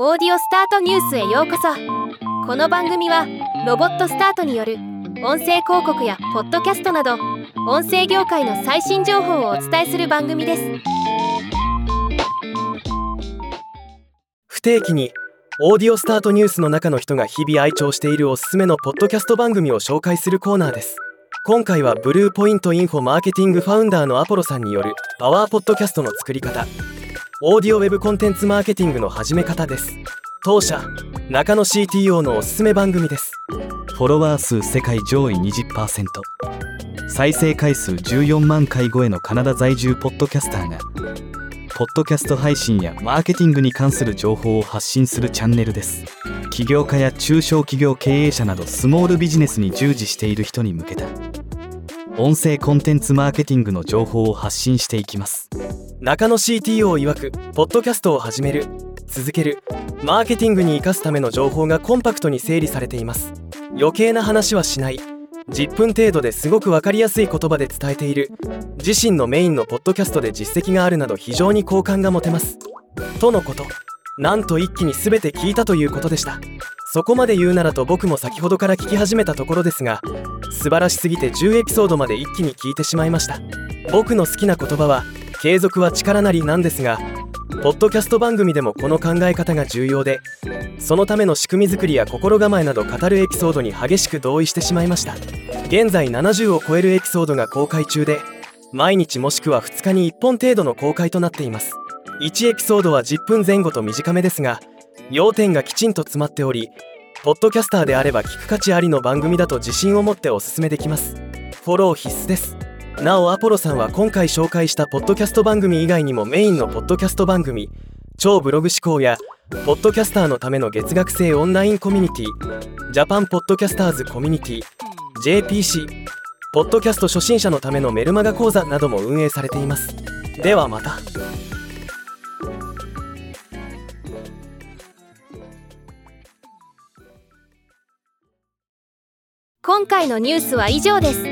オーディオスタートニュースへようこそ。この番組はロボットスタートによる音声広告やポッドキャストなど音声業界の最新情報をお伝えする番組です。不定期にオーディオスタートニュースの中の人が日々愛聴しているおすすめのポッドキャスト番組を紹介するコーナーです。今回はブルーポイントインフォマーケティングファウンダーのアポロさんによるパワーポッドキャストの作り方。オーディオウェブコンテンツマーケティングの始め方です。当社中野 CTO のおすすめ番組です。フォロワー数世界上位20%再生回数14万回超えのカナダ在住ポッドキャスターがポッドキャスト配信やマーケティングに関する情報を発信するチャンネルです。起業家や中小企業経営者などスモールビジネスに従事している人に向けた音声コンテンツマーケティングの情報を発信していきます。中野 CTO 曰くポッドキャストを始める続けるマーケティングに生かすための情報がコンパクトに整理されています。余計な話はしない。10分程度ですごく分かりやすい言葉で伝えている。自身のメインのポッドキャストで実績があるなど非常に好感が持てます。とのこと。なんと一気に全て聞いたということでした。そこまで言うならと僕も先ほどから聞き始めたところですが素晴らしすぎて10エピソードまで一気に聞いてしまいました。僕の好きな言葉は継続は力なりなんですがポッドキャスト番組でもこの考え方が重要でそのための仕組み作りや心構えなど語るエピソードに激しく同意してしまいました。現在70を超えるエピソードが公開中で毎日もしくは2日に1本程度の公開となっています。1エピソードは10分前後と短めですが要点がきちんと詰まっておりポッドキャスターであれば聞く価値ありの番組だと自信を持っておすすめできます。フォロー必須です。なおアポロさんは今回紹介したポッドキャスト番組以外にもメインのポッドキャスト番組超ブログ思考やポッドキャスターのための月額制オンラインコミュニティジャパンポッドキャスターズコミュニティ JPC ポッドキャスト初心者のためのメルマガ講座なども運営されています。ではまた。今回のニュースは以上です。